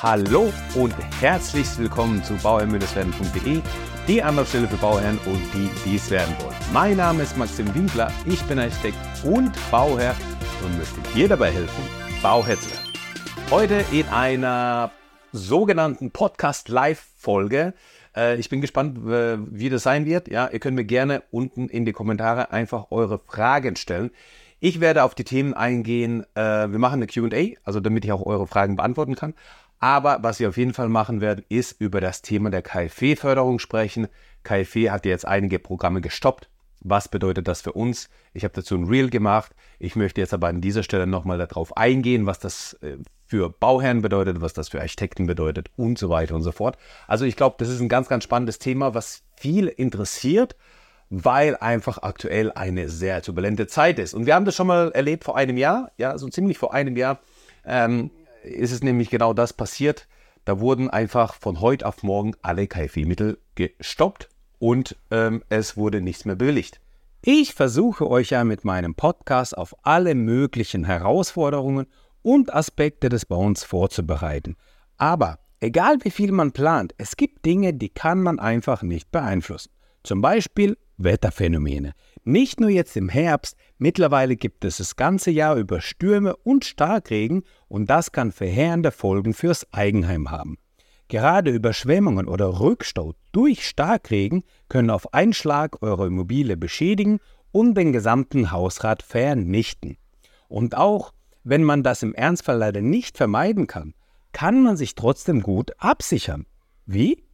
Hallo und herzlich willkommen zu bauherrn-werden.de, die Anlaufstelle für Bauherren und die, die es werden wollen. Mein Name ist Maxim Winkler, ich bin Architekt und Bauherr und möchte dir dabei helfen, Bauherr zu werden. Heute in einer sogenannten Podcast-Live-Folge. Äh, ich bin gespannt, wie das sein wird. Ja, ihr könnt mir gerne unten in die Kommentare einfach eure Fragen stellen. Ich werde auf die Themen eingehen. Äh, wir machen eine QA, also damit ich auch eure Fragen beantworten kann. Aber was wir auf jeden Fall machen werden, ist über das Thema der KfW-Förderung sprechen. KfW hat jetzt einige Programme gestoppt. Was bedeutet das für uns? Ich habe dazu ein Reel gemacht. Ich möchte jetzt aber an dieser Stelle nochmal darauf eingehen, was das äh, für Bauherren bedeutet, was das für Architekten bedeutet und so weiter und so fort. Also ich glaube, das ist ein ganz, ganz spannendes Thema, was viele interessiert, weil einfach aktuell eine sehr turbulente Zeit ist. Und wir haben das schon mal erlebt vor einem Jahr, ja, so ziemlich vor einem Jahr. Ähm, ist es nämlich genau das passiert. Da wurden einfach von heute auf morgen alle KfW-Mittel gestoppt und ähm, es wurde nichts mehr bewilligt. Ich versuche euch ja mit meinem Podcast auf alle möglichen Herausforderungen und Aspekte des Bauens vorzubereiten. Aber egal wie viel man plant, es gibt Dinge, die kann man einfach nicht beeinflussen. Zum Beispiel Wetterphänomene. Nicht nur jetzt im Herbst, mittlerweile gibt es das ganze Jahr über Stürme und Starkregen und das kann verheerende Folgen fürs Eigenheim haben. Gerade Überschwemmungen oder Rückstau durch Starkregen können auf einen Schlag eure Immobilie beschädigen und den gesamten Hausrat vernichten. Und auch wenn man das im Ernstfall leider nicht vermeiden kann, kann man sich trotzdem gut absichern. Wie?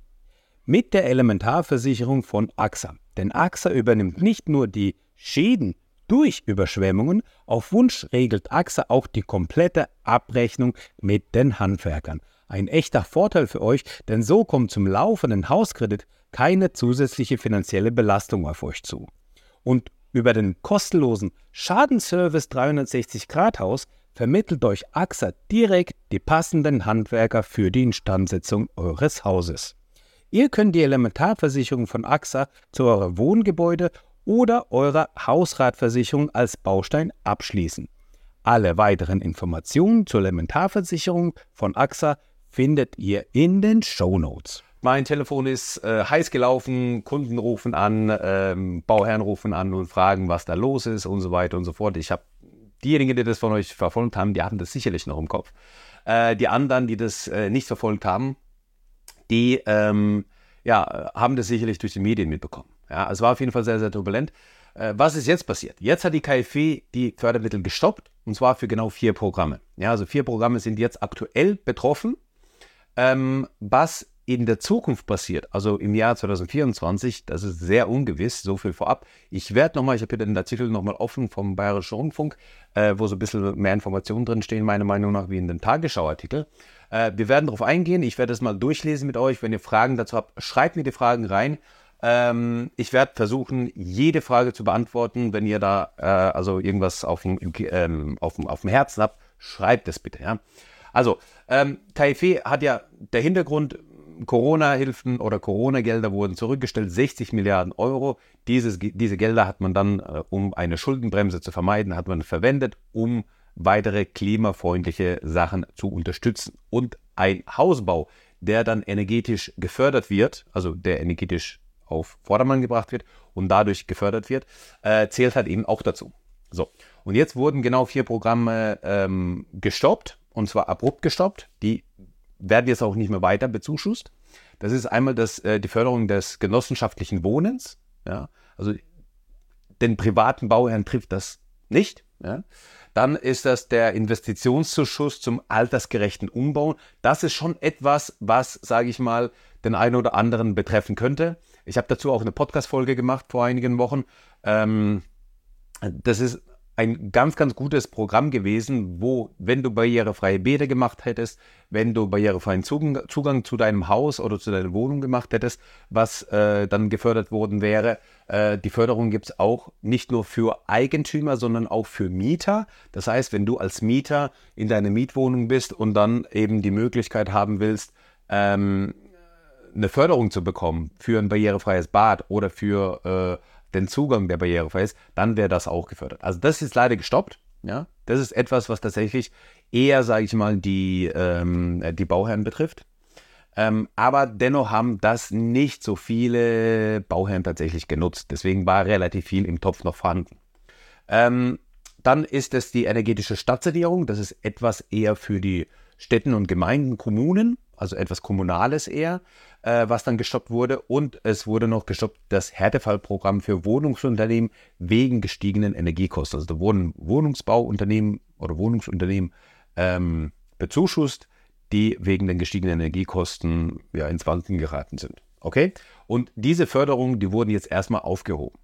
Mit der Elementarversicherung von AXA. Denn AXA übernimmt nicht nur die Schäden durch Überschwemmungen, auf Wunsch regelt AXA auch die komplette Abrechnung mit den Handwerkern. Ein echter Vorteil für euch, denn so kommt zum laufenden Hauskredit keine zusätzliche finanzielle Belastung auf euch zu. Und über den kostenlosen Schadenservice 360 Grad Haus vermittelt euch AXA direkt die passenden Handwerker für die Instandsetzung eures Hauses. Ihr könnt die Elementarversicherung von AXA zu eurem Wohngebäude oder eurer Hausratversicherung als Baustein abschließen. Alle weiteren Informationen zur Elementarversicherung von AXA findet ihr in den Show Notes. Mein Telefon ist äh, heiß gelaufen, Kunden rufen an, ähm, Bauherren rufen an und fragen, was da los ist und so weiter und so fort. Ich habe diejenigen, die das von euch verfolgt haben, die hatten das sicherlich noch im Kopf. Äh, die anderen, die das äh, nicht verfolgt haben, die ähm, ja, haben das sicherlich durch die Medien mitbekommen. Ja, es war auf jeden Fall sehr, sehr turbulent. Äh, was ist jetzt passiert? Jetzt hat die KfW die Fördermittel gestoppt und zwar für genau vier Programme. Ja, also vier Programme sind jetzt aktuell betroffen. Ähm, was in der Zukunft passiert, also im Jahr 2024, das ist sehr ungewiss, so viel vorab. Ich werde nochmal, ich habe hier den Artikel nochmal offen vom Bayerischen Rundfunk, äh, wo so ein bisschen mehr Informationen drin stehen, meiner Meinung nach, wie in dem Tagesschau-Artikel. Äh, wir werden darauf eingehen, ich werde es mal durchlesen mit euch. Wenn ihr Fragen dazu habt, schreibt mir die Fragen rein. Ähm, ich werde versuchen, jede Frage zu beantworten. Wenn ihr da äh, also irgendwas auf dem, ähm, auf, dem, auf dem Herzen habt, schreibt es bitte. Ja? Also, ähm, KfW hat ja der Hintergrund, Corona-Hilfen oder Corona-Gelder wurden zurückgestellt, 60 Milliarden Euro. Dieses, diese Gelder hat man dann, äh, um eine Schuldenbremse zu vermeiden, hat man verwendet, um weitere klimafreundliche Sachen zu unterstützen. Und ein Hausbau, der dann energetisch gefördert wird, also der energetisch auf Vordermann gebracht wird und dadurch gefördert wird, äh, zählt halt eben auch dazu. So, und jetzt wurden genau vier Programme ähm, gestoppt, und zwar abrupt gestoppt. Die werden jetzt auch nicht mehr weiter bezuschusst. Das ist einmal das, äh, die Förderung des genossenschaftlichen Wohnens. Ja? Also den privaten Bauherrn trifft das nicht. Ja? Dann ist das der Investitionszuschuss zum altersgerechten Umbau. Das ist schon etwas, was, sage ich mal, den einen oder anderen betreffen könnte. Ich habe dazu auch eine Podcast-Folge gemacht vor einigen Wochen. Ähm, das ist ein ganz, ganz gutes Programm gewesen, wo, wenn du barrierefreie Bäder gemacht hättest, wenn du barrierefreien Zugang, Zugang zu deinem Haus oder zu deiner Wohnung gemacht hättest, was äh, dann gefördert worden wäre. Äh, die Förderung gibt es auch nicht nur für Eigentümer, sondern auch für Mieter. Das heißt, wenn du als Mieter in deiner Mietwohnung bist und dann eben die Möglichkeit haben willst, ähm, eine Förderung zu bekommen für ein barrierefreies Bad oder für äh, den Zugang der barrierefrei ist, dann wäre das auch gefördert. Also das ist leider gestoppt. Ja, das ist etwas, was tatsächlich eher, sage ich mal, die, ähm, die Bauherren betrifft. Ähm, aber dennoch haben das nicht so viele Bauherren tatsächlich genutzt. Deswegen war relativ viel im Topf noch vorhanden. Ähm, dann ist es die energetische Stadtsanierung. Das ist etwas eher für die Städten und Gemeinden, Kommunen, also etwas Kommunales eher, äh, was dann gestoppt wurde. Und es wurde noch gestoppt das Härtefallprogramm für Wohnungsunternehmen wegen gestiegenen Energiekosten. Also da wurden Wohnungsbauunternehmen oder Wohnungsunternehmen ähm, bezuschusst, die wegen den gestiegenen Energiekosten ja, ins Wanken geraten sind. Okay? Und diese Förderungen, die wurden jetzt erstmal aufgehoben.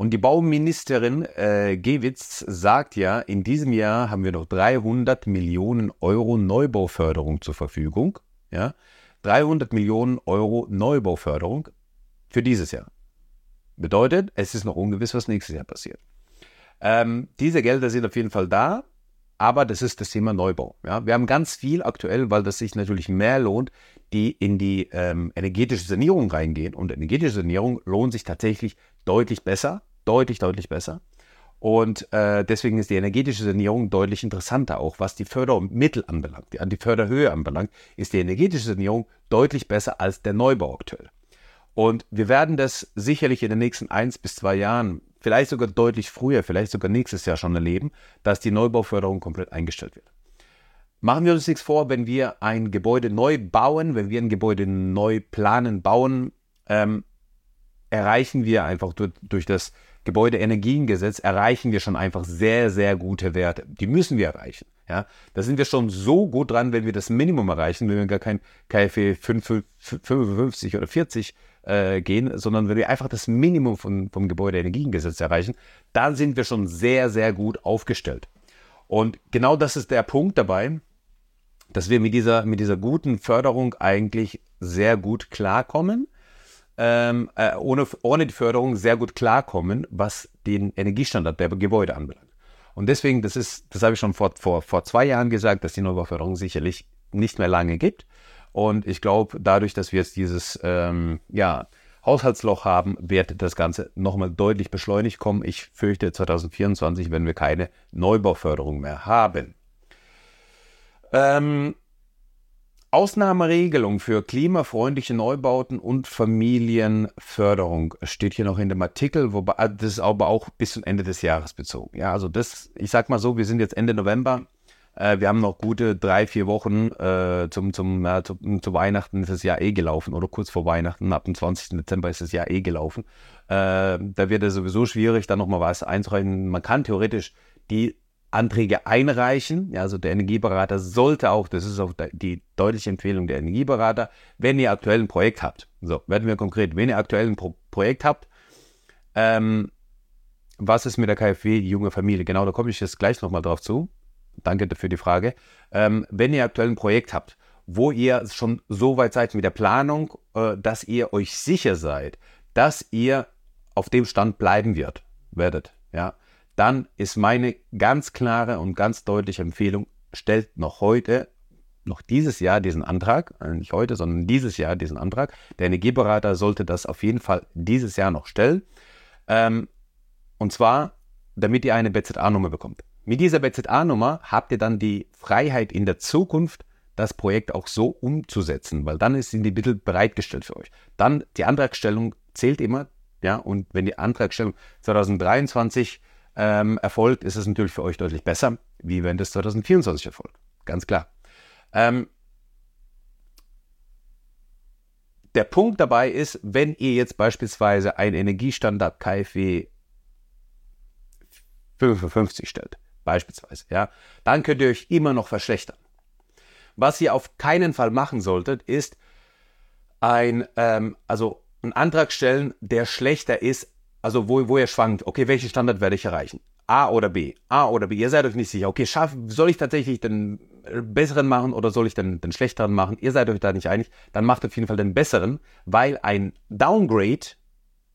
Und die Bauministerin äh, Gewitz sagt ja, in diesem Jahr haben wir noch 300 Millionen Euro Neubauförderung zur Verfügung. Ja? 300 Millionen Euro Neubauförderung für dieses Jahr. Bedeutet, es ist noch ungewiss, was nächstes Jahr passiert. Ähm, diese Gelder sind auf jeden Fall da, aber das ist das Thema Neubau. Ja? Wir haben ganz viel aktuell, weil das sich natürlich mehr lohnt, die in die ähm, energetische Sanierung reingehen. Und energetische Sanierung lohnt sich tatsächlich deutlich besser deutlich, deutlich besser. Und äh, deswegen ist die energetische Sanierung deutlich interessanter, auch was die Fördermittel anbelangt. Die, die Förderhöhe anbelangt, ist die energetische Sanierung deutlich besser als der Neubau aktuell. Und wir werden das sicherlich in den nächsten eins bis zwei Jahren, vielleicht sogar deutlich früher, vielleicht sogar nächstes Jahr schon erleben, dass die Neubauförderung komplett eingestellt wird. Machen wir uns nichts vor, wenn wir ein Gebäude neu bauen, wenn wir ein Gebäude neu planen, bauen, ähm, erreichen wir einfach durch, durch das Gebäudeenergiengesetz erreichen wir schon einfach sehr, sehr gute Werte. Die müssen wir erreichen. Ja, da sind wir schon so gut dran, wenn wir das Minimum erreichen, wenn wir gar kein KfW 55 oder 40 äh, gehen, sondern wenn wir einfach das Minimum von, vom Gebäudeenergiengesetz erreichen, dann sind wir schon sehr, sehr gut aufgestellt. Und genau das ist der Punkt dabei, dass wir mit dieser, mit dieser guten Förderung eigentlich sehr gut klarkommen ähm, äh, ohne, ohne die Förderung sehr gut klarkommen, was den Energiestandard der Gebäude anbelangt. Und deswegen, das ist, das habe ich schon vor, vor, vor zwei Jahren gesagt, dass die Neubauförderung sicherlich nicht mehr lange gibt. Und ich glaube, dadurch, dass wir jetzt dieses ähm, ja, Haushaltsloch haben, wird das Ganze nochmal deutlich beschleunigt kommen. Ich fürchte 2024, wenn wir keine Neubauförderung mehr haben. Ähm, Ausnahmeregelung für klimafreundliche Neubauten und Familienförderung steht hier noch in dem Artikel, wobei ah, das ist aber auch bis zum Ende des Jahres bezogen. Ja, also das, ich sag mal so, wir sind jetzt Ende November. Äh, wir haben noch gute drei, vier Wochen äh, zum, zum, äh, zu, zu, Weihnachten ist das Jahr eh gelaufen oder kurz vor Weihnachten, ab dem 20. Dezember ist das Jahr eh gelaufen. Äh, da wird es sowieso schwierig, dann nochmal was einzureichen. Man kann theoretisch die Anträge einreichen. Ja, also der Energieberater sollte auch, das ist auch die deutliche Empfehlung der Energieberater, wenn ihr aktuell ein Projekt habt. So, werden wir konkret, wenn ihr aktuell ein Pro Projekt habt, ähm, was ist mit der KfW, junge Familie? Genau, da komme ich jetzt gleich nochmal drauf zu. Danke für die Frage. Ähm, wenn ihr aktuell ein Projekt habt, wo ihr schon so weit seid mit der Planung, äh, dass ihr euch sicher seid, dass ihr auf dem Stand bleiben wird, werdet, ja, dann ist meine ganz klare und ganz deutliche Empfehlung, stellt noch heute, noch dieses Jahr diesen Antrag, äh, nicht heute, sondern dieses Jahr diesen Antrag. Der Energieberater sollte das auf jeden Fall dieses Jahr noch stellen. Ähm, und zwar, damit ihr eine BZA-Nummer bekommt. Mit dieser BZA-Nummer habt ihr dann die Freiheit in der Zukunft, das Projekt auch so umzusetzen, weil dann sind die Mittel bereitgestellt für euch. Dann die Antragstellung zählt immer, ja, und wenn die Antragstellung 2023 ähm, erfolgt, ist es natürlich für euch deutlich besser, wie wenn das 2024 erfolgt. Ganz klar. Ähm, der Punkt dabei ist, wenn ihr jetzt beispielsweise einen Energiestandard KfW 55 stellt, beispielsweise, ja, dann könnt ihr euch immer noch verschlechtern. Was ihr auf keinen Fall machen solltet, ist ein, ähm, also einen Antrag stellen, der schlechter ist also wo, wo ihr schwankt, okay, welchen Standard werde ich erreichen? A oder B? A oder B? Ihr seid euch nicht sicher. Okay, schaff, soll ich tatsächlich den besseren machen oder soll ich den, den schlechteren machen? Ihr seid euch da nicht einig. Dann macht auf jeden Fall den besseren, weil ein Downgrade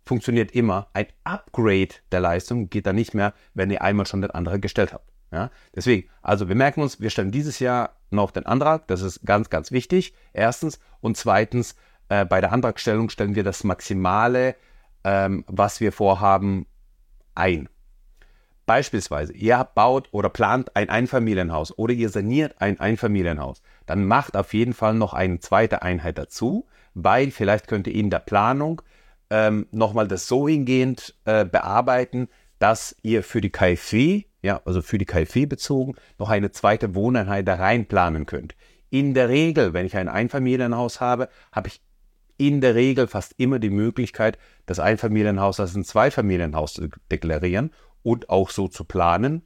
funktioniert immer. Ein Upgrade der Leistung geht dann nicht mehr, wenn ihr einmal schon den anderen gestellt habt. Ja? Deswegen, also wir merken uns, wir stellen dieses Jahr noch den Antrag. Das ist ganz, ganz wichtig. Erstens. Und zweitens, äh, bei der Antragstellung stellen wir das maximale ähm, was wir vorhaben, ein. Beispielsweise, ihr baut oder plant ein Einfamilienhaus oder ihr saniert ein Einfamilienhaus, dann macht auf jeden Fall noch eine zweite Einheit dazu, weil vielleicht könnt ihr in der Planung ähm, nochmal das so hingehend äh, bearbeiten, dass ihr für die KfW, ja, also für die KfW bezogen, noch eine zweite Wohneinheit da reinplanen könnt. In der Regel, wenn ich ein Einfamilienhaus habe, habe ich in der Regel fast immer die Möglichkeit, das Einfamilienhaus als ein Zweifamilienhaus zu deklarieren und auch so zu planen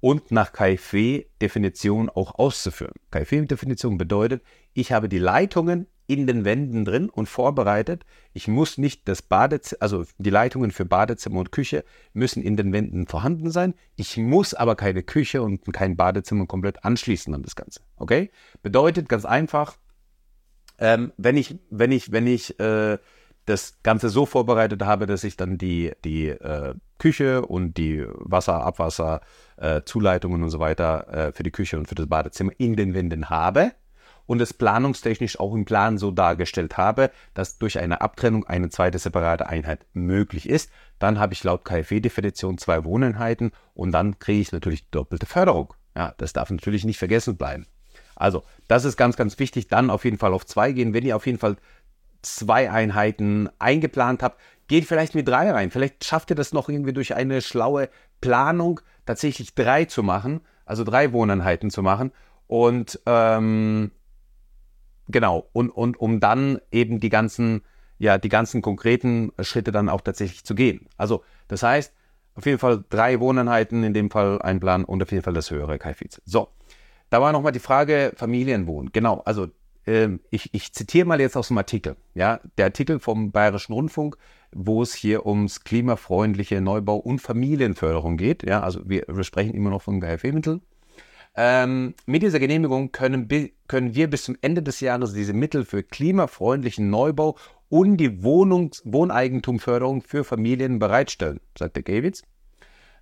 und nach KfW-Definition auch auszuführen. KfW-Definition bedeutet, ich habe die Leitungen in den Wänden drin und vorbereitet. Ich muss nicht das Badezimmer, also die Leitungen für Badezimmer und Küche müssen in den Wänden vorhanden sein. Ich muss aber keine Küche und kein Badezimmer komplett anschließen an das Ganze. Okay? Bedeutet ganz einfach, ähm, wenn ich, wenn ich, wenn ich äh, das Ganze so vorbereitet habe, dass ich dann die, die äh, Küche und die Wasser, Abwasser, äh, Zuleitungen und so weiter äh, für die Küche und für das Badezimmer in den Wänden habe, und es planungstechnisch auch im Plan so dargestellt habe, dass durch eine Abtrennung eine zweite separate Einheit möglich ist, dann habe ich laut KfW-Definition zwei Wohneinheiten und dann kriege ich natürlich doppelte Förderung. Ja, das darf natürlich nicht vergessen bleiben. Also, das ist ganz, ganz wichtig. Dann auf jeden Fall auf zwei gehen. Wenn ihr auf jeden Fall zwei Einheiten eingeplant habt, geht vielleicht mit drei rein. Vielleicht schafft ihr das noch irgendwie durch eine schlaue Planung tatsächlich drei zu machen, also drei Wohneinheiten zu machen. Und ähm, Genau, und, und um dann eben die ganzen, ja, die ganzen konkreten Schritte dann auch tatsächlich zu gehen. Also, das heißt, auf jeden Fall drei Wohneinheiten, in dem Fall einplanen und auf jeden Fall das höhere KfW. So, da war nochmal die Frage Familienwohnen. Genau, also äh, ich, ich zitiere mal jetzt aus dem Artikel. Ja, der Artikel vom Bayerischen Rundfunk, wo es hier ums klimafreundliche Neubau und Familienförderung geht. Ja, also wir, wir sprechen immer noch von KfW-Mitteln. Ähm, mit dieser Genehmigung können, können wir bis zum Ende des Jahres diese Mittel für klimafreundlichen Neubau und die Wohnungs Wohneigentumförderung für Familien bereitstellen, sagt der Gewitz.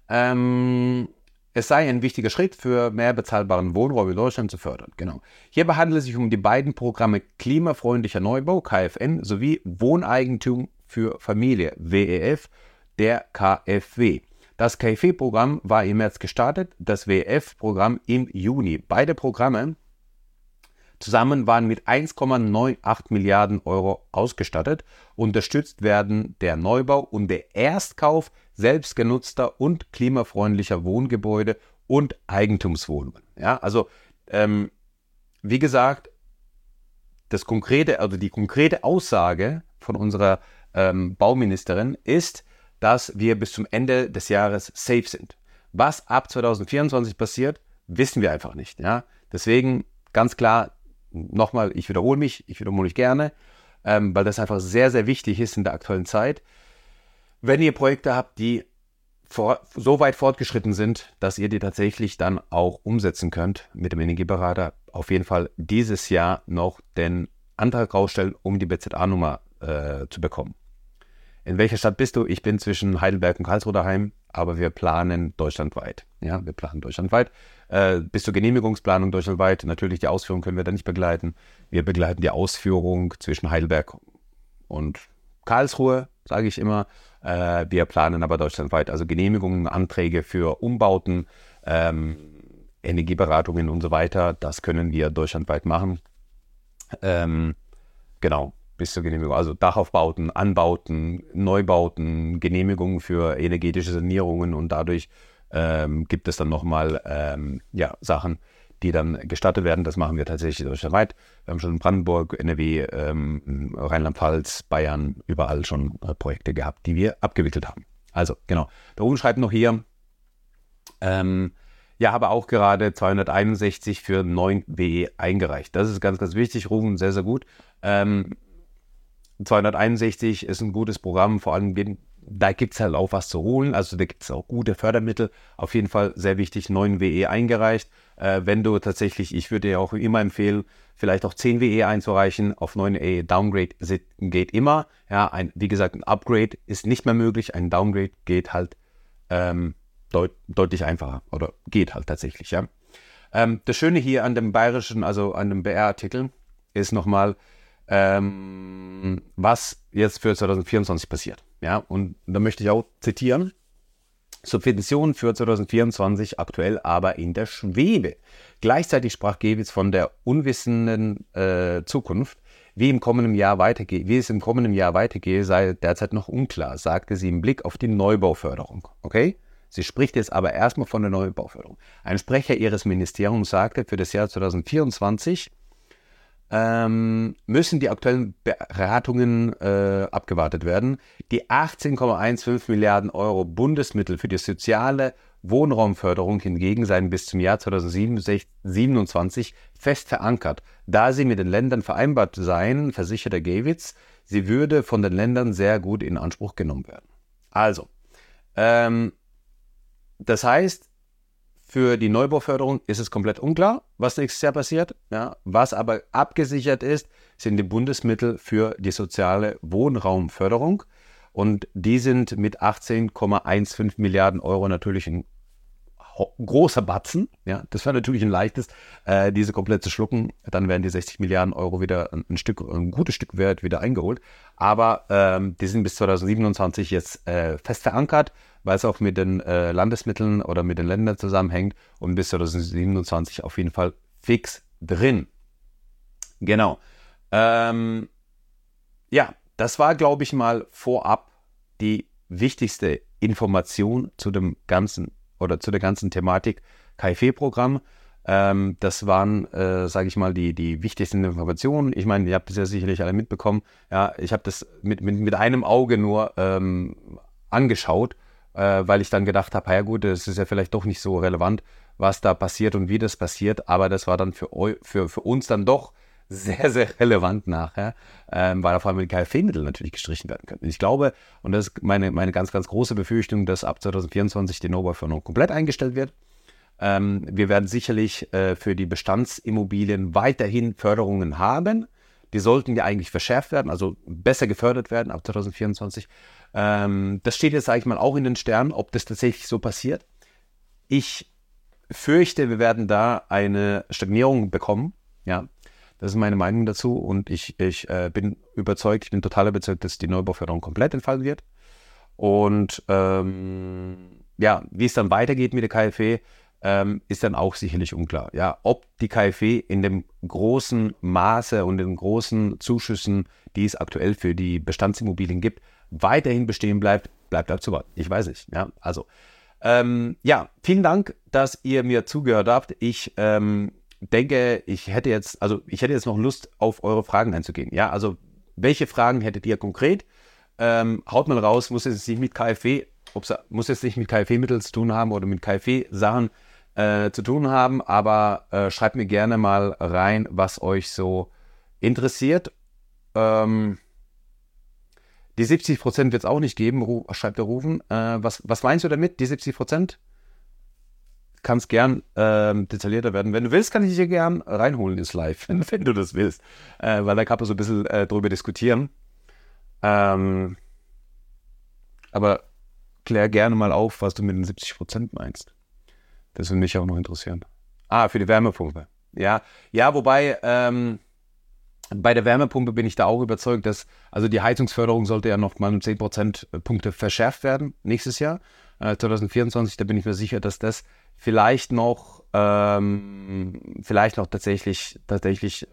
Ähm, es sei ein wichtiger Schritt für mehr bezahlbaren Wohnraum in Deutschland zu fördern. Genau. Hierbei handelt es sich um die beiden Programme Klimafreundlicher Neubau, KFN, sowie Wohneigentum für Familie, WEF, der KfW. Das KfW-Programm war im März gestartet, das WF-Programm im Juni. Beide Programme zusammen waren mit 1,98 Milliarden Euro ausgestattet. Unterstützt werden der Neubau und der Erstkauf selbstgenutzter und klimafreundlicher Wohngebäude und Eigentumswohnungen. Ja, also ähm, wie gesagt, das konkrete, also die konkrete Aussage von unserer ähm, Bauministerin ist, dass wir bis zum Ende des Jahres safe sind. Was ab 2024 passiert, wissen wir einfach nicht. Ja? Deswegen ganz klar, nochmal, ich wiederhole mich, ich wiederhole mich gerne, ähm, weil das einfach sehr, sehr wichtig ist in der aktuellen Zeit. Wenn ihr Projekte habt, die vor, so weit fortgeschritten sind, dass ihr die tatsächlich dann auch umsetzen könnt mit dem Energieberater, auf jeden Fall dieses Jahr noch den Antrag rausstellen, um die BZA-Nummer äh, zu bekommen. In welcher Stadt bist du? Ich bin zwischen Heidelberg und Karlsruhe daheim, aber wir planen deutschlandweit. Ja, wir planen deutschlandweit. Äh, bis zur Genehmigungsplanung deutschlandweit. Natürlich die Ausführung können wir da nicht begleiten. Wir begleiten die Ausführung zwischen Heidelberg und Karlsruhe, sage ich immer. Äh, wir planen aber deutschlandweit. Also Genehmigungen, Anträge für Umbauten, ähm, Energieberatungen und so weiter. Das können wir deutschlandweit machen. Ähm, genau bis zur Genehmigung. Also Dachaufbauten, Anbauten, Neubauten, Genehmigungen für energetische Sanierungen und dadurch ähm, gibt es dann nochmal ähm, ja, Sachen, die dann gestattet werden. Das machen wir tatsächlich deutschlandweit. Wir haben schon in Brandenburg, NRW, ähm, Rheinland-Pfalz, Bayern, überall schon äh, Projekte gehabt, die wir abgewickelt haben. Also genau. Da oben schreibt noch hier, ähm, ja, habe auch gerade 261 für 9 WE eingereicht. Das ist ganz, ganz wichtig. Rufen sehr, sehr gut. Ähm, 261 ist ein gutes Programm, vor allem da gibt es halt auch was zu holen. Also da gibt es auch gute Fördermittel. Auf jeden Fall sehr wichtig, 9 WE eingereicht. Äh, wenn du tatsächlich, ich würde dir auch immer empfehlen, vielleicht auch 10 WE einzureichen. Auf 9 WE Downgrade geht immer. Ja, ein, wie gesagt, ein Upgrade ist nicht mehr möglich. Ein Downgrade geht halt ähm, deut deutlich einfacher oder geht halt tatsächlich. Ja. Ähm, das Schöne hier an dem bayerischen, also an dem BR-Artikel, ist nochmal, ähm, was jetzt für 2024 passiert. Ja, und da möchte ich auch zitieren. Subventionen für 2024 aktuell aber in der Schwebe. Gleichzeitig sprach Gewitz von der unwissenden äh, Zukunft. Wie, im kommenden Jahr wie es im kommenden Jahr weitergehe, sei derzeit noch unklar, sagte sie im Blick auf die Neubauförderung. Okay? Sie spricht jetzt aber erstmal von der Neubauförderung. Ein Sprecher ihres Ministeriums sagte, für das Jahr 2024 ähm, müssen die aktuellen Beratungen äh, abgewartet werden. Die 18,15 Milliarden Euro Bundesmittel für die soziale Wohnraumförderung hingegen seien bis zum Jahr 2027 fest verankert. Da sie mit den Ländern vereinbart seien, versicherte Gewitz, sie würde von den Ländern sehr gut in Anspruch genommen werden. Also, ähm, das heißt, für die Neubauförderung ist es komplett unklar, was nächstes Jahr passiert. Ja, was aber abgesichert ist, sind die Bundesmittel für die soziale Wohnraumförderung. Und die sind mit 18,15 Milliarden Euro natürlich ein großer Batzen. Ja, das wäre natürlich ein leichtes, äh, diese komplett zu schlucken. Dann werden die 60 Milliarden Euro wieder ein, Stück, ein gutes Stück Wert wieder eingeholt. Aber ähm, die sind bis 2027 jetzt äh, fest verankert weil es auch mit den äh, Landesmitteln oder mit den Ländern zusammenhängt und bis 2027 auf jeden Fall fix drin. Genau. Ähm, ja, das war, glaube ich, mal vorab die wichtigste Information zu dem ganzen oder zu der ganzen Thematik KfW-Programm. Ähm, das waren, äh, sage ich mal, die, die wichtigsten Informationen. Ich meine, ihr habt das ja sicherlich alle mitbekommen. Ja, ich habe das mit, mit, mit einem Auge nur ähm, angeschaut äh, weil ich dann gedacht habe, ja gut, es ist ja vielleicht doch nicht so relevant, was da passiert und wie das passiert, aber das war dann für, für, für uns dann doch sehr, sehr relevant nachher, ähm, weil auf einmal die KfW-Mittel natürlich gestrichen werden können. Ich glaube, und das ist meine, meine ganz, ganz große Befürchtung, dass ab 2024 die Neubau-Förderung komplett eingestellt wird. Ähm, wir werden sicherlich äh, für die Bestandsimmobilien weiterhin Förderungen haben. Die sollten ja eigentlich verschärft werden, also besser gefördert werden ab 2024. Ähm, das steht jetzt, sage ich mal, auch in den Sternen, ob das tatsächlich so passiert. Ich fürchte, wir werden da eine Stagnierung bekommen. Ja, das ist meine Meinung dazu und ich, ich äh, bin überzeugt, ich bin total überzeugt, dass die Neubauförderung komplett entfallen wird. Und ähm, ja, wie es dann weitergeht mit der KfW, ähm, ist dann auch sicherlich unklar. Ja, ob die KfW in dem großen Maße und den großen Zuschüssen, die es aktuell für die Bestandsimmobilien gibt, weiterhin bestehen bleibt, bleibt abzuwarten. Ich weiß nicht. Ja, also ähm, ja, vielen Dank, dass ihr mir zugehört habt. Ich ähm, denke, ich hätte jetzt, also ich hätte jetzt noch Lust, auf eure Fragen einzugehen. Ja, also welche Fragen hättet ihr konkret? Ähm, haut mal raus, muss jetzt nicht mit KfW, muss jetzt nicht mit KfW-Mitteln zu tun haben oder mit KfW-Sachen äh, zu tun haben, aber äh, schreibt mir gerne mal rein, was euch so interessiert. Ähm, die 70 Prozent wird es auch nicht geben, schreibt der Rufen. Äh, was, was meinst du damit, die 70 Prozent? Kannst gern ähm, detaillierter werden. Wenn du willst, kann ich dich hier gern reinholen ins Live, wenn, du das willst. Äh, weil da kann man so ein bisschen äh, drüber diskutieren. Ähm, aber klär gerne mal auf, was du mit den 70 Prozent meinst. Das würde mich auch noch interessieren. Ah, für die Wärmepumpe. Ja, ja, wobei, ähm, bei der Wärmepumpe bin ich da auch überzeugt, dass also die Heizungsförderung sollte ja noch mal um 10 Prozentpunkte verschärft werden nächstes Jahr, äh, 2024. Da bin ich mir sicher, dass das vielleicht noch, ähm, vielleicht noch tatsächlich, tatsächlich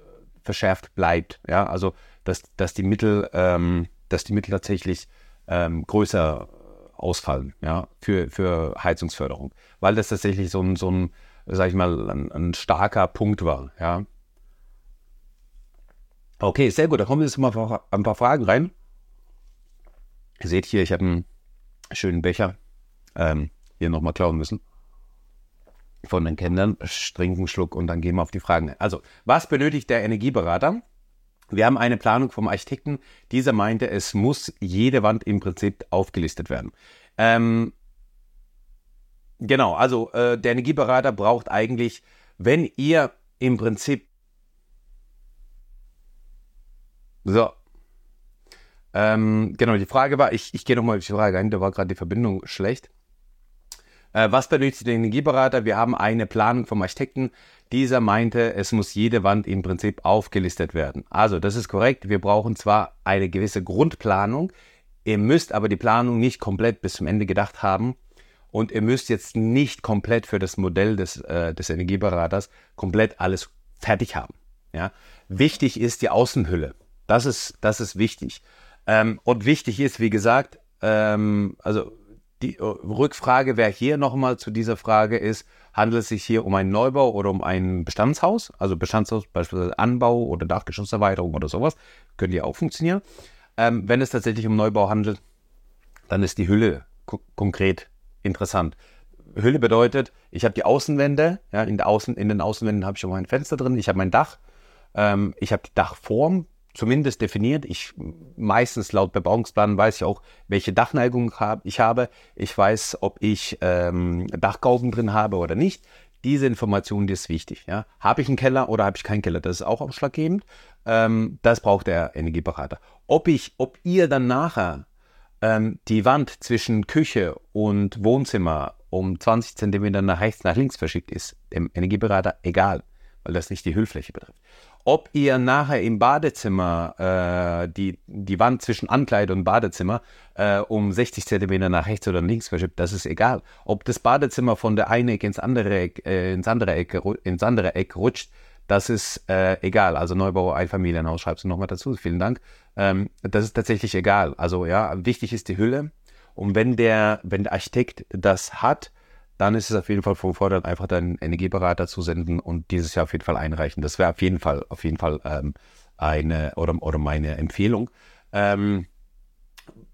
verschärft bleibt. Ja, also dass, dass die Mittel, ähm, dass die Mittel tatsächlich ähm, größer ausfallen, ja, für, für Heizungsförderung, weil das tatsächlich so ein, so ein, sag ich mal, ein, ein starker Punkt war, ja. Okay, sehr gut. Da kommen jetzt mal ein paar Fragen rein. Ihr seht hier, ich habe einen schönen Becher ähm, hier nochmal klauen müssen. Von den Kindern. Trinken Schluck und dann gehen wir auf die Fragen. Also, was benötigt der Energieberater? Wir haben eine Planung vom Architekten. Dieser meinte, es muss jede Wand im Prinzip aufgelistet werden. Ähm, genau, also äh, der Energieberater braucht eigentlich, wenn ihr im Prinzip so. Ähm, genau, die Frage war, ich, ich gehe nochmal auf die Frage ein, da war gerade die Verbindung schlecht. Äh, was benötigt der Energieberater? Wir haben eine Planung vom Architekten. Dieser meinte, es muss jede Wand im Prinzip aufgelistet werden. Also, das ist korrekt. Wir brauchen zwar eine gewisse Grundplanung, ihr müsst aber die Planung nicht komplett bis zum Ende gedacht haben. Und ihr müsst jetzt nicht komplett für das Modell des, äh, des Energieberaters komplett alles fertig haben. Ja? Wichtig ist die Außenhülle. Das ist, das ist wichtig. Ähm, und wichtig ist, wie gesagt, ähm, also die äh, Rückfrage wäre hier nochmal zu dieser Frage ist, handelt es sich hier um einen Neubau oder um ein Bestandshaus? Also Bestandshaus, beispielsweise Anbau oder Dachgeschosserweiterung oder sowas, könnte ja auch funktionieren. Ähm, wenn es tatsächlich um Neubau handelt, dann ist die Hülle konkret interessant. Hülle bedeutet, ich habe die Außenwände, ja, in, Außen, in den Außenwänden habe ich schon mein Fenster drin, ich habe mein Dach, ähm, ich habe die Dachform zumindest definiert. Ich meistens laut Bebauungsplan weiß ich auch, welche Dachneigung hab, ich habe. Ich weiß, ob ich ähm, Dachgauben drin habe oder nicht. Diese Information, die ist wichtig. Ja? Habe ich einen Keller oder habe ich keinen Keller? Das ist auch ausschlaggebend. Ähm, das braucht der Energieberater. Ob ich, ob ihr dann nachher ähm, die Wand zwischen Küche und Wohnzimmer um 20 cm nach rechts, nach links verschickt ist, dem Energieberater egal, weil das nicht die Hüllfläche betrifft. Ob ihr nachher im Badezimmer äh, die, die Wand zwischen Ankleid und Badezimmer äh, um 60 cm nach rechts oder links verschiebt, das ist egal. Ob das Badezimmer von der einen Ecke ins andere Eck, äh, ins andere Eck, ins andere Eck rutscht, das ist äh, egal. Also Neubau, Einfamilienhaus schreibst du nochmal dazu. Vielen Dank. Ähm, das ist tatsächlich egal. Also ja, wichtig ist die Hülle. Und wenn der, wenn der Architekt das hat, dann ist es auf jeden Fall vom Vorteil, einfach deinen Energieberater zu senden und dieses Jahr auf jeden Fall einreichen. Das wäre auf jeden Fall, auf jeden Fall ähm, eine oder, oder meine Empfehlung. Ähm,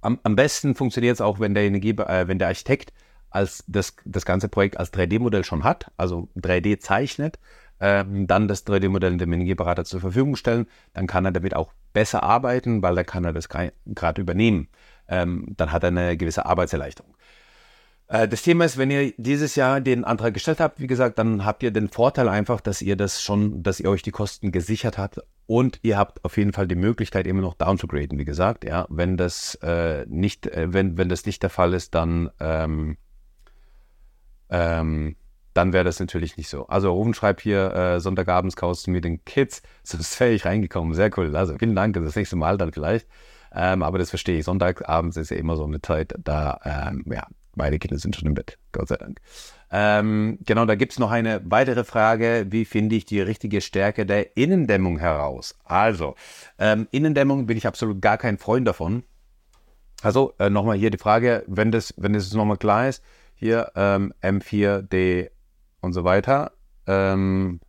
am, am, besten funktioniert es auch, wenn der Energie, äh, wenn der Architekt als das, das ganze Projekt als 3D-Modell schon hat, also 3D zeichnet, ähm, dann das 3D-Modell dem Energieberater zur Verfügung stellen, dann kann er damit auch besser arbeiten, weil dann kann er das gerade übernehmen. Ähm, dann hat er eine gewisse Arbeitserleichterung. Äh, das Thema ist, wenn ihr dieses Jahr den Antrag gestellt habt, wie gesagt, dann habt ihr den Vorteil einfach, dass ihr das schon, dass ihr euch die Kosten gesichert habt und ihr habt auf jeden Fall die Möglichkeit, immer noch down to graden, wie gesagt. Ja, wenn das äh, nicht, äh, wenn, wenn das nicht der Fall ist, dann, ähm, ähm, dann wäre das natürlich nicht so. Also Rufen schreibt hier, äh, Sonntagabends kaufst du mir den Kids, sonst wäre ich reingekommen. Sehr cool. Also vielen Dank, das nächste Mal dann vielleicht. Ähm, aber das verstehe ich. Sonntagabends ist ja immer so eine Zeit, da ähm, ja, Beide Kinder sind schon im Bett, Gott sei Dank. Ähm, genau, da gibt es noch eine weitere Frage. Wie finde ich die richtige Stärke der Innendämmung heraus? Also, ähm, Innendämmung bin ich absolut gar kein Freund davon. Also, äh, nochmal hier die Frage, wenn das, wenn das nochmal klar ist, hier ähm, M4D und so weiter. Ähm,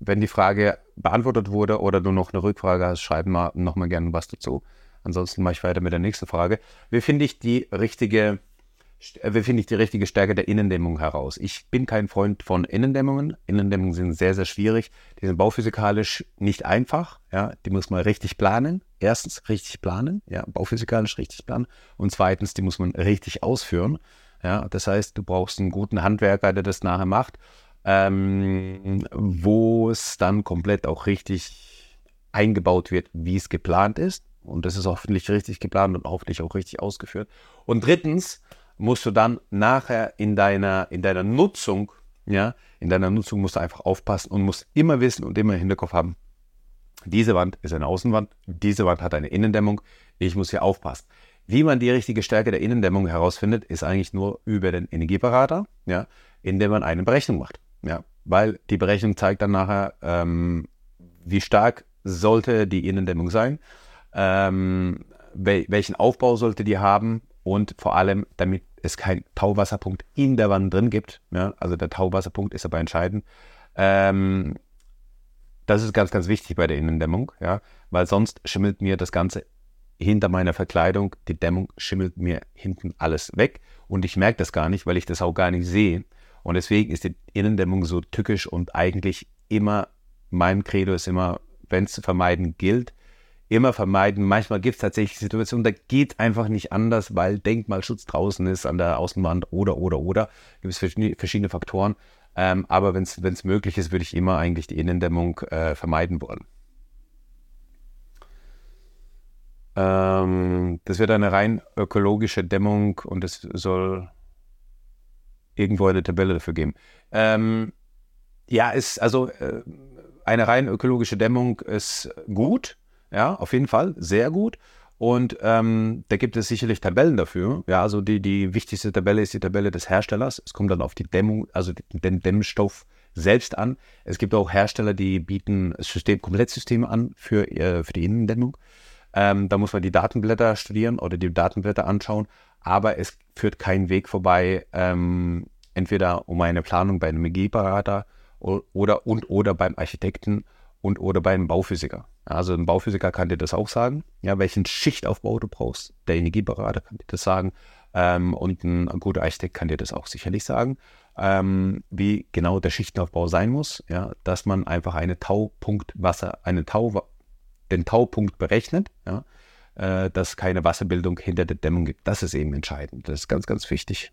wenn die Frage beantwortet wurde oder du noch eine Rückfrage hast, schreib mal nochmal gerne was dazu. Ansonsten mache ich weiter mit der nächsten Frage. Wie finde ich die richtige wie finde ich die richtige Stärke der Innendämmung heraus? Ich bin kein Freund von Innendämmungen. Innendämmungen sind sehr, sehr schwierig. Die sind bauphysikalisch nicht einfach. Ja, die muss man richtig planen. Erstens richtig planen, ja, bauphysikalisch richtig planen. Und zweitens, die muss man richtig ausführen. Ja, das heißt, du brauchst einen guten Handwerker, der das nachher macht, ähm, wo es dann komplett auch richtig eingebaut wird, wie es geplant ist. Und das ist hoffentlich richtig geplant und hoffentlich auch richtig ausgeführt. Und drittens, musst du dann nachher in deiner, in deiner Nutzung, ja, in deiner Nutzung musst du einfach aufpassen und musst immer wissen und immer im Hinterkopf haben, diese Wand ist eine Außenwand, diese Wand hat eine Innendämmung, ich muss hier aufpassen. Wie man die richtige Stärke der Innendämmung herausfindet, ist eigentlich nur über den Energieberater, ja, indem man eine Berechnung macht. Ja, weil die Berechnung zeigt dann nachher, ähm, wie stark sollte die Innendämmung sein, ähm, wel welchen Aufbau sollte die haben und vor allem, damit es keinen Tauwasserpunkt in der Wand drin gibt. Ja, also der Tauwasserpunkt ist aber entscheidend. Ähm, das ist ganz, ganz wichtig bei der Innendämmung, ja, weil sonst schimmelt mir das Ganze hinter meiner Verkleidung, die Dämmung schimmelt mir hinten alles weg und ich merke das gar nicht, weil ich das auch gar nicht sehe. Und deswegen ist die Innendämmung so tückisch und eigentlich immer, mein Credo ist immer, wenn es zu vermeiden gilt, immer vermeiden. Manchmal gibt es tatsächlich Situationen, da geht einfach nicht anders, weil Denkmalschutz draußen ist an der Außenwand oder, oder, oder. Gibt es verschiedene, Faktoren. Ähm, aber wenn es möglich ist, würde ich immer eigentlich die Innendämmung äh, vermeiden wollen. Ähm, das wird eine rein ökologische Dämmung und es soll irgendwo eine Tabelle dafür geben. Ähm, ja, ist also äh, eine rein ökologische Dämmung ist gut ja, auf jeden Fall, sehr gut. Und ähm, da gibt es sicherlich Tabellen dafür. Ja, also die, die wichtigste Tabelle ist die Tabelle des Herstellers. Es kommt dann auf die Dämmung, also den Dämmstoff selbst an. Es gibt auch Hersteller, die bieten System, Komplettsysteme an für, äh, für die Innendämmung. Ähm, da muss man die Datenblätter studieren oder die Datenblätter anschauen. Aber es führt kein Weg vorbei, ähm, entweder um eine Planung bei einem Energieberater oder und oder beim Architekten und oder beim Bauphysiker. Also ein Bauphysiker kann dir das auch sagen, ja, welchen Schichtaufbau du brauchst. Der Energieberater kann dir das sagen. Ähm, und ein, guter Architekt kann dir das auch sicherlich sagen, ähm, wie genau der Schichtenaufbau sein muss, ja, dass man einfach eine Taupunkt Wasser, eine Tau, den Taupunkt berechnet, ja, äh, dass keine Wasserbildung hinter der Dämmung gibt. Das ist eben entscheidend. Das ist ganz, ganz wichtig.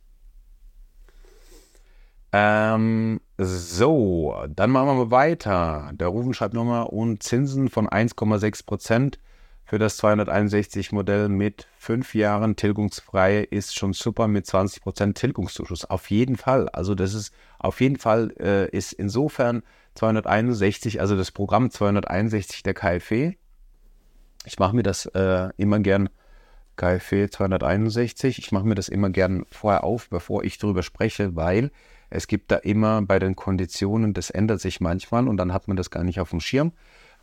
Ähm, so, dann machen wir weiter. Der Rufen schreibt nochmal, und Zinsen von 1,6 Prozent für das 261-Modell mit fünf Jahren tilgungsfrei ist schon super mit 20 Prozent Tilgungszuschuss. Auf jeden Fall. Also das ist auf jeden Fall äh, ist insofern 261, also das Programm 261 der KfW. Ich mache mir das äh, immer gern KfW 261. Ich mache mir das immer gern vorher auf, bevor ich darüber spreche, weil es gibt da immer bei den Konditionen, das ändert sich manchmal und dann hat man das gar nicht auf dem Schirm.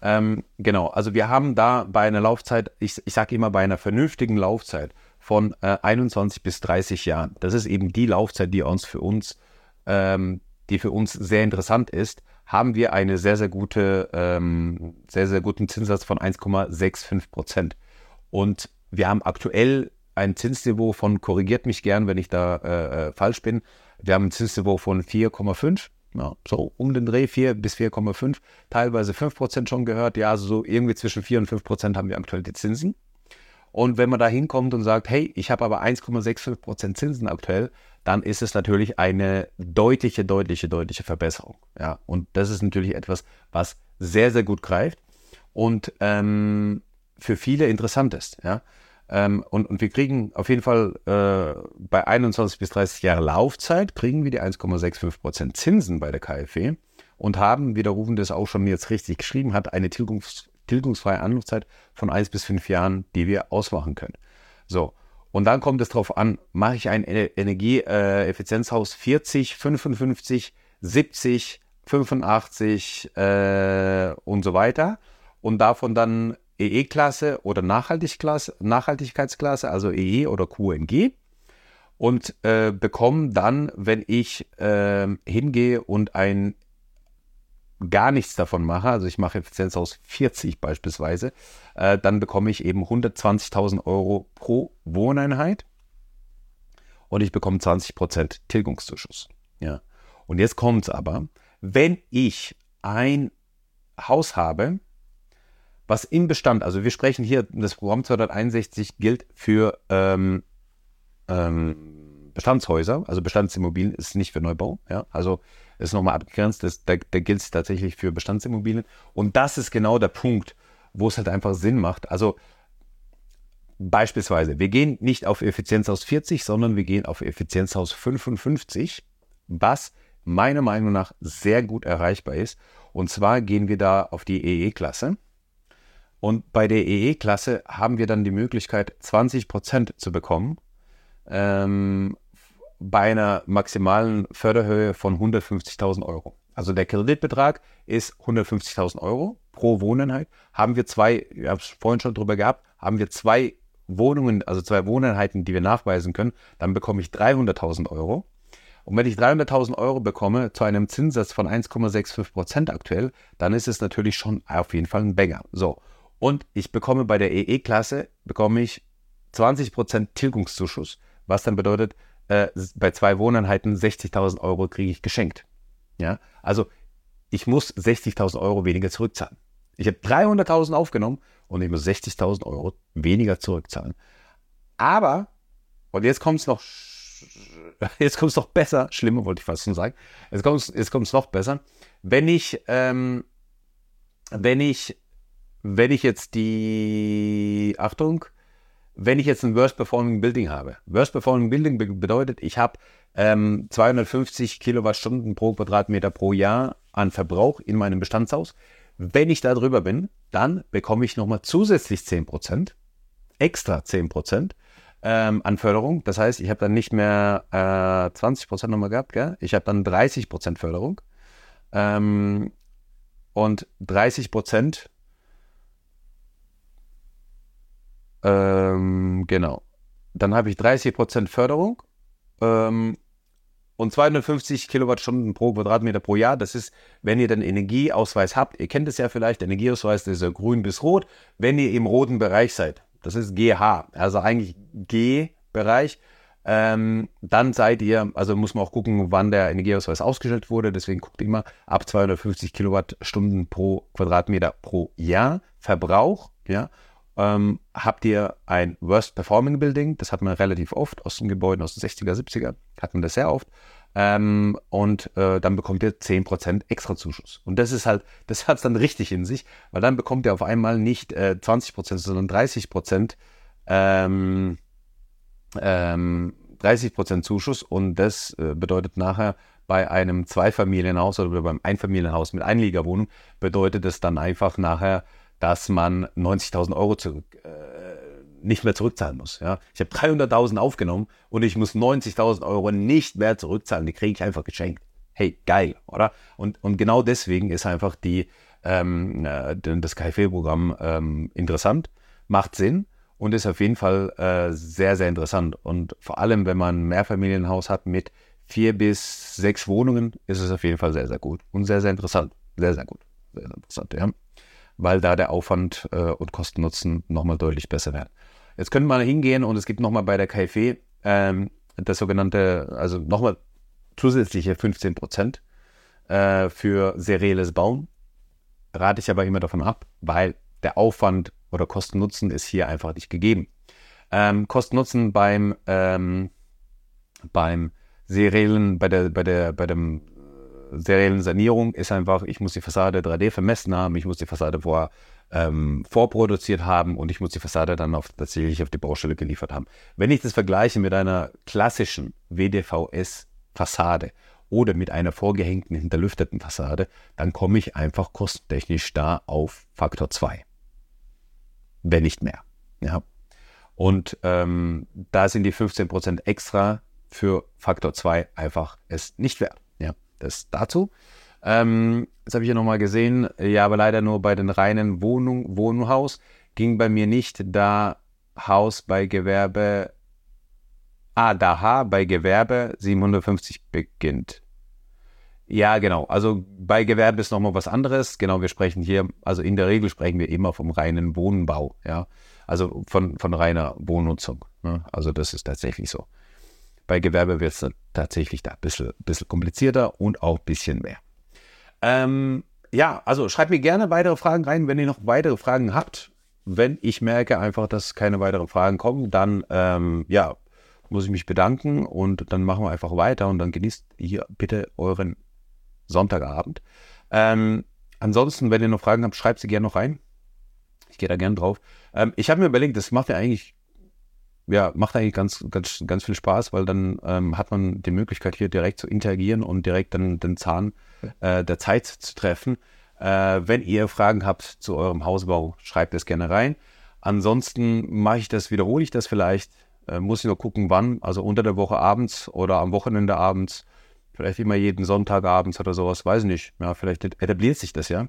Ähm, genau, also wir haben da bei einer Laufzeit, ich, ich sage immer bei einer vernünftigen Laufzeit von äh, 21 bis 30 Jahren. Das ist eben die Laufzeit, die uns für uns, ähm, die für uns sehr interessant ist, haben wir eine sehr, sehr gute, ähm, sehr, sehr guten Zinssatz von 1,65 Prozent. Und wir haben aktuell ein Zinsniveau von, korrigiert mich gern, wenn ich da äh, äh falsch bin, wir haben ein Zinsniveau von 4,5. Ja, so um den Dreh 4 bis 4,5, teilweise 5% schon gehört. Ja, also so irgendwie zwischen 4 und 5% haben wir aktuell die Zinsen. Und wenn man da hinkommt und sagt, hey, ich habe aber 1,65% Zinsen aktuell, dann ist es natürlich eine deutliche, deutliche, deutliche Verbesserung. Ja, und das ist natürlich etwas, was sehr, sehr gut greift und ähm, für viele interessant ist. Ja, ähm, und, und wir kriegen auf jeden Fall äh, bei 21 bis 30 Jahre Laufzeit, kriegen wir die 1,65 Prozent Zinsen bei der KfW und haben, wie der Rufen das auch schon jetzt richtig geschrieben hat, eine Tilgungs tilgungsfreie Anlaufzeit von 1 bis 5 Jahren, die wir ausmachen können. So, und dann kommt es darauf an, mache ich ein Energieeffizienzhaus 40, 55, 70, 85 äh, und so weiter und davon dann EE-Klasse oder Nachhaltigkeitsklasse, also EE oder QNG. Und äh, bekomme dann, wenn ich äh, hingehe und ein gar nichts davon mache, also ich mache Effizienz aus 40 beispielsweise, äh, dann bekomme ich eben 120.000 Euro pro Wohneinheit und ich bekomme 20% Tilgungszuschuss. Ja. Und jetzt kommt es aber, wenn ich ein Haus habe, was im Bestand, also wir sprechen hier, das Programm 261 gilt für ähm, ähm, Bestandshäuser, also Bestandsimmobilien ist nicht für Neubau, ja, also ist nochmal abgegrenzt, das, da, da gilt es tatsächlich für Bestandsimmobilien. Und das ist genau der Punkt, wo es halt einfach Sinn macht, also beispielsweise, wir gehen nicht auf Effizienz aus 40, sondern wir gehen auf Effizienz aus 55, was meiner Meinung nach sehr gut erreichbar ist. Und zwar gehen wir da auf die EE-Klasse, und bei der EE-Klasse haben wir dann die Möglichkeit, 20% zu bekommen ähm, bei einer maximalen Förderhöhe von 150.000 Euro. Also der Kreditbetrag ist 150.000 Euro pro Wohneinheit. Haben wir zwei, ich habe es vorhin schon drüber gehabt, haben wir zwei Wohnungen, also zwei Wohneinheiten, die wir nachweisen können, dann bekomme ich 300.000 Euro. Und wenn ich 300.000 Euro bekomme zu einem Zinssatz von 1,65% aktuell, dann ist es natürlich schon auf jeden Fall ein Banger. So, und ich bekomme bei der EE-Klasse, bekomme ich 20% Tilgungszuschuss, was dann bedeutet, äh, bei zwei Wohneinheiten 60.000 Euro kriege ich geschenkt. Ja, also ich muss 60.000 Euro weniger zurückzahlen. Ich habe 300.000 aufgenommen und ich muss 60.000 Euro weniger zurückzahlen. Aber, und jetzt kommt es noch, jetzt kommt es noch besser, schlimmer wollte ich fast schon sagen, jetzt kommt es jetzt noch besser, wenn ich, ähm, wenn ich wenn ich jetzt die, Achtung, wenn ich jetzt ein Worst Performing Building habe. Worst Performing Building bedeutet, ich habe ähm, 250 Kilowattstunden pro Quadratmeter pro Jahr an Verbrauch in meinem Bestandshaus. Wenn ich da drüber bin, dann bekomme ich nochmal zusätzlich 10%. extra 10% ähm, an Förderung. Das heißt, ich habe dann nicht mehr äh, 20% nochmal gehabt, gell? ich habe dann 30% Förderung. Ähm, und 30% ähm, genau. Dann habe ich 30% Förderung ähm, und 250 Kilowattstunden pro Quadratmeter pro Jahr. Das ist, wenn ihr den Energieausweis habt. Ihr kennt es ja vielleicht, der Energieausweis ist ja grün bis rot, wenn ihr im roten Bereich seid. Das ist GH, also eigentlich G-Bereich. Ähm, dann seid ihr, also muss man auch gucken, wann der Energieausweis ausgestellt wurde. Deswegen guckt immer ab 250 Kilowattstunden pro Quadratmeter pro Jahr Verbrauch. Ja, ähm, habt ihr ein Worst Performing Building. Das hat man relativ oft aus den Gebäuden aus den 60er, 70er, hat man das sehr oft. Ähm, und äh, dann bekommt ihr 10% extra Zuschuss. Und das ist halt, das hat es dann richtig in sich, weil dann bekommt ihr auf einmal nicht äh, 20%, sondern 30%, ähm, ähm, 30% Zuschuss. Und das äh, bedeutet nachher bei einem Zweifamilienhaus oder beim Einfamilienhaus mit Einliegerwohnung, bedeutet es dann einfach nachher dass man 90.000 Euro zurück, äh, nicht mehr zurückzahlen muss. Ja? Ich habe 300.000 aufgenommen und ich muss 90.000 Euro nicht mehr zurückzahlen. Die kriege ich einfach geschenkt. Hey, geil, oder? Und, und genau deswegen ist einfach die, ähm, äh, das KfW-Programm ähm, interessant, macht Sinn und ist auf jeden Fall äh, sehr, sehr interessant. Und vor allem, wenn man ein Mehrfamilienhaus hat mit vier bis sechs Wohnungen, ist es auf jeden Fall sehr, sehr gut und sehr, sehr interessant. Sehr, sehr gut. Sehr, sehr interessant, ja weil da der Aufwand äh, und Kosten-Nutzen nochmal deutlich besser werden. Jetzt könnte man hingehen und es gibt nochmal bei der KfW ähm, das sogenannte, also nochmal zusätzliche 15 Prozent äh, für serielles Bauen. Rate ich aber immer davon ab, weil der Aufwand oder Kosten-Nutzen ist hier einfach nicht gegeben. Ähm, Kosten-Nutzen beim, ähm, beim seriellen, bei der, bei der, bei dem seriellen Sanierung ist einfach, ich muss die Fassade 3D vermessen haben, ich muss die Fassade vor, ähm, vorproduziert haben und ich muss die Fassade dann auf, tatsächlich auf die Baustelle geliefert haben. Wenn ich das vergleiche mit einer klassischen WDVS-Fassade oder mit einer vorgehängten, hinterlüfteten Fassade, dann komme ich einfach kostentechnisch da auf Faktor 2. Wenn nicht mehr. Ja. Und ähm, da sind die 15% extra für Faktor 2 einfach es nicht wert. Das dazu. Ähm, jetzt habe ich ja nochmal gesehen, ja, aber leider nur bei den reinen Wohnung, Wohnhaus. Ging bei mir nicht, da Haus bei Gewerbe, ah, da H bei Gewerbe 750 beginnt. Ja, genau. Also bei Gewerbe ist nochmal was anderes. Genau, wir sprechen hier, also in der Regel sprechen wir immer vom reinen Wohnbau, ja. Also von, von reiner Wohnnutzung. Ne? Also das ist tatsächlich so. Bei Gewerbe wird es tatsächlich da ein bisschen, bisschen komplizierter und auch ein bisschen mehr. Ähm, ja, also schreibt mir gerne weitere Fragen rein, wenn ihr noch weitere Fragen habt. Wenn ich merke einfach, dass keine weiteren Fragen kommen, dann ähm, ja, muss ich mich bedanken und dann machen wir einfach weiter und dann genießt hier bitte euren Sonntagabend. Ähm, ansonsten, wenn ihr noch Fragen habt, schreibt sie gerne noch rein. Ich gehe da gerne drauf. Ähm, ich habe mir überlegt, das macht ja eigentlich ja, macht eigentlich ganz, ganz, ganz viel Spaß, weil dann ähm, hat man die Möglichkeit, hier direkt zu interagieren und direkt dann den Zahn äh, der Zeit zu treffen. Äh, wenn ihr Fragen habt zu eurem Hausbau, schreibt es gerne rein. Ansonsten mache ich das, wiederhole ich das vielleicht. Äh, muss ich nur gucken, wann. Also unter der Woche abends oder am Wochenende abends. Vielleicht immer jeden Sonntag abends oder sowas. Weiß ich nicht. Ja, vielleicht etabliert sich das ja.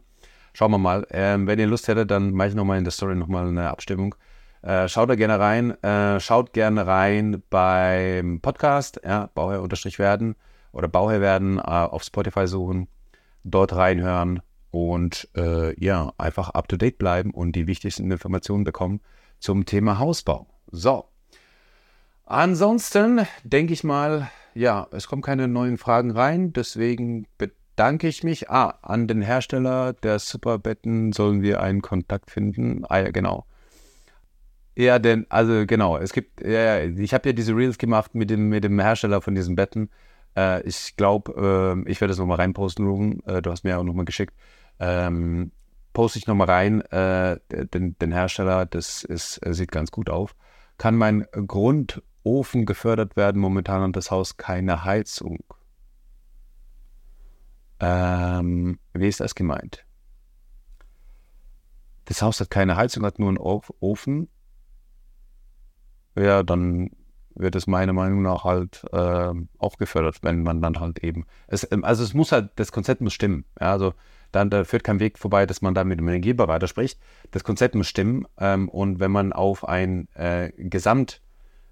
Schauen wir mal. Ähm, wenn ihr Lust hättet, dann mache ich nochmal in der Story nochmal eine Abstimmung. Äh, schaut da gerne rein. Äh, schaut gerne rein beim Podcast, ja, Bauherr-werden oder Bauherr werden äh, auf Spotify suchen, dort reinhören und äh, ja, einfach up to date bleiben und die wichtigsten Informationen bekommen zum Thema Hausbau. So. Ansonsten denke ich mal, ja, es kommen keine neuen Fragen rein, deswegen bedanke ich mich. Ah, an den Hersteller der Superbetten sollen wir einen Kontakt finden. Ah ja, genau. Ja, denn, also genau, es gibt, ja, ich habe ja diese Reels gemacht mit dem, mit dem Hersteller von diesen Betten. Äh, ich glaube, äh, ich werde das nochmal reinposten, Ruben. Äh, du hast mir ja auch nochmal geschickt. Ähm, poste ich nochmal rein, äh, den, den, Hersteller, das ist, äh, sieht ganz gut auf. Kann mein Grundofen gefördert werden? Momentan hat das Haus keine Heizung. Ähm, wie ist das gemeint? Das Haus hat keine Heizung, hat nur einen Ofen ja, dann wird es meiner Meinung nach halt äh, auch gefördert, wenn man dann halt eben. Es, ähm, also es muss halt, das Konzept muss stimmen. Ja, also dann da führt kein Weg vorbei, dass man da mit dem Energieberater spricht. Das Konzept muss stimmen. Ähm, und wenn man auf ein äh, Gesamt,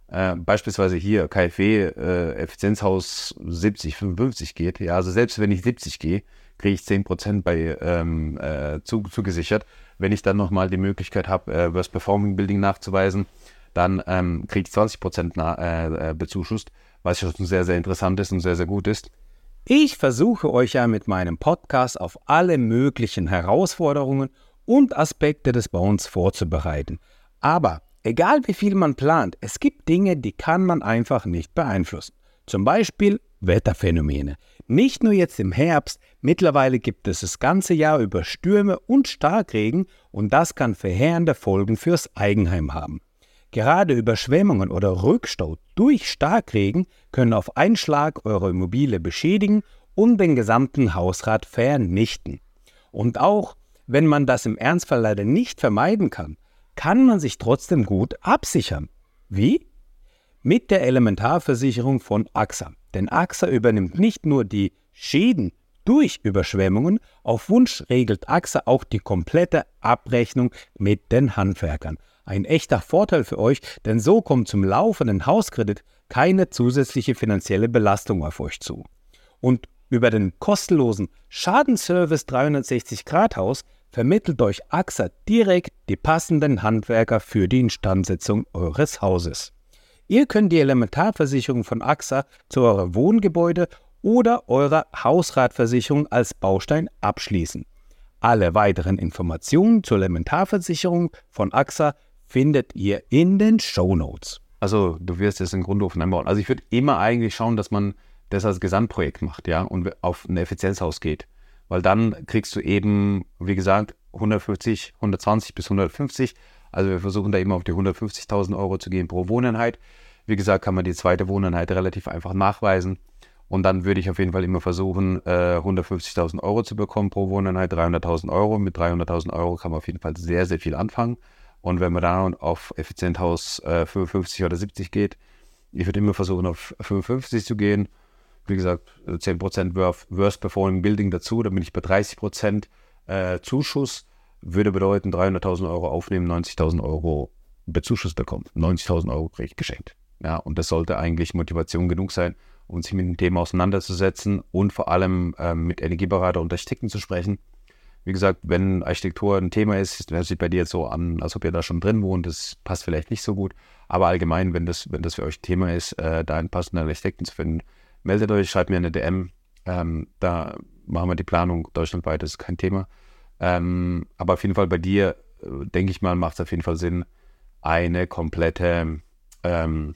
äh, beispielsweise hier KfW, äh, Effizienzhaus 70, 55 geht, ja, also selbst wenn ich 70 gehe, kriege ich 10% bei ähm, äh, zu, zugesichert. Wenn ich dann nochmal die Möglichkeit habe, äh, Worst Performing Building nachzuweisen, dann ähm, kriege ich 20% na, äh, äh, bezuschusst, was schon sehr, sehr interessant ist und sehr, sehr gut ist. Ich versuche euch ja mit meinem Podcast auf alle möglichen Herausforderungen und Aspekte des Bauens vorzubereiten. Aber egal wie viel man plant, es gibt Dinge, die kann man einfach nicht beeinflussen. Zum Beispiel Wetterphänomene. Nicht nur jetzt im Herbst, mittlerweile gibt es das ganze Jahr über Stürme und Starkregen und das kann verheerende Folgen fürs Eigenheim haben. Gerade Überschwemmungen oder Rückstau durch Starkregen können auf einen Schlag eure Immobilie beschädigen und den gesamten Hausrat vernichten. Und auch wenn man das im Ernstfall leider nicht vermeiden kann, kann man sich trotzdem gut absichern. Wie? Mit der Elementarversicherung von AXA. Denn AXA übernimmt nicht nur die Schäden durch Überschwemmungen, auf Wunsch regelt AXA auch die komplette Abrechnung mit den Handwerkern. Ein echter Vorteil für euch, denn so kommt zum laufenden Hauskredit keine zusätzliche finanzielle Belastung auf euch zu. Und über den kostenlosen Schadenservice 360 Grad Haus vermittelt euch AXA direkt die passenden Handwerker für die Instandsetzung eures Hauses. Ihr könnt die Elementarversicherung von AXA zu eurem Wohngebäude oder eurer Hausratversicherung als Baustein abschließen. Alle weiteren Informationen zur Elementarversicherung von AXA findet ihr in den Show Notes. Also du wirst jetzt einen Grundofen einbauen. Also ich würde immer eigentlich schauen, dass man das als Gesamtprojekt macht, ja, und auf ein Effizienzhaus geht. Weil dann kriegst du eben, wie gesagt, 150, 120 bis 150. Also wir versuchen da immer auf die 150.000 Euro zu gehen pro Wohneinheit. Wie gesagt, kann man die zweite Wohneinheit relativ einfach nachweisen. Und dann würde ich auf jeden Fall immer versuchen, äh, 150.000 Euro zu bekommen pro Wohneinheit, 300.000 Euro. Mit 300.000 Euro kann man auf jeden Fall sehr, sehr viel anfangen. Und wenn man da auf Effizienthaus äh, 55 oder 70 geht, ich würde immer versuchen, auf 55 zu gehen. Wie gesagt, 10% Worst Performing Building dazu, dann bin ich bei 30% äh, Zuschuss. Würde bedeuten, 300.000 Euro aufnehmen, 90.000 Euro Bezuschuss bekommen. 90.000 Euro kriege ich geschenkt. Ja, und das sollte eigentlich Motivation genug sein, um sich mit dem Thema auseinanderzusetzen und vor allem ähm, mit Energieberater und Architekten zu sprechen wie gesagt, wenn Architektur ein Thema ist, hört sich bei dir jetzt so an, als ob ihr da schon drin wohnt. Das passt vielleicht nicht so gut. Aber allgemein, wenn das, wenn das für euch Thema ist, äh, da einen passenden Architekten zu finden, meldet euch, schreibt mir eine DM. Ähm, da machen wir die Planung deutschlandweit, das ist kein Thema. Ähm, aber auf jeden Fall bei dir, äh, denke ich mal, macht es auf jeden Fall Sinn, eine komplette, ähm,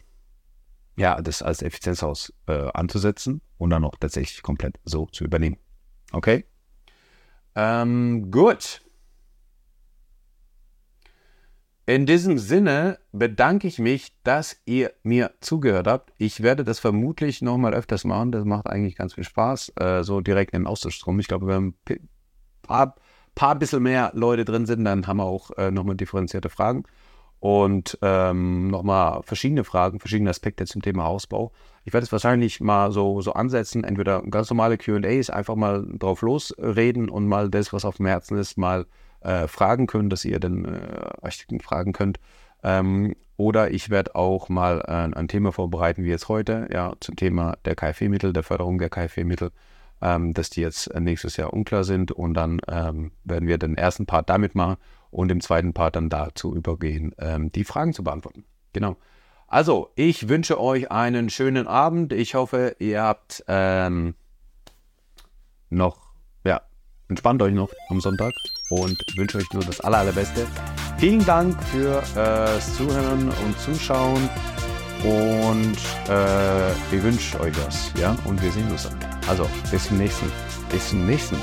ja, das als Effizienzhaus äh, anzusetzen und dann auch tatsächlich komplett so zu übernehmen. Okay? Ähm, gut. In diesem Sinne bedanke ich mich, dass ihr mir zugehört habt. Ich werde das vermutlich nochmal öfters machen. Das macht eigentlich ganz viel Spaß. Äh, so direkt in den Austausch drum. Ich glaube, wenn ein paar, paar bisschen mehr Leute drin sind, dann haben wir auch äh, nochmal differenzierte Fragen und ähm, nochmal verschiedene Fragen, verschiedene Aspekte zum Thema Hausbau. Ich werde es wahrscheinlich mal so, so ansetzen, entweder ganz normale QAs, einfach mal drauf losreden und mal das, was auf dem Herzen ist, mal äh, fragen können, dass ihr den äh, Architekten fragen könnt. Ähm, oder ich werde auch mal äh, ein Thema vorbereiten, wie jetzt heute, ja, zum Thema der KfW-Mittel, der Förderung der KfW-Mittel, ähm, dass die jetzt nächstes Jahr unklar sind. Und dann ähm, werden wir den ersten Part damit machen und im zweiten Part dann dazu übergehen, ähm, die Fragen zu beantworten. Genau. Also, ich wünsche euch einen schönen Abend. Ich hoffe, ihr habt ähm, noch, ja, entspannt euch noch am Sonntag und wünsche euch nur das aller, allerbeste. Vielen Dank fürs äh, Zuhören und Zuschauen und äh, ich wünsche euch was, ja, und wir sehen uns dann. Also, bis zum nächsten, bis zum nächsten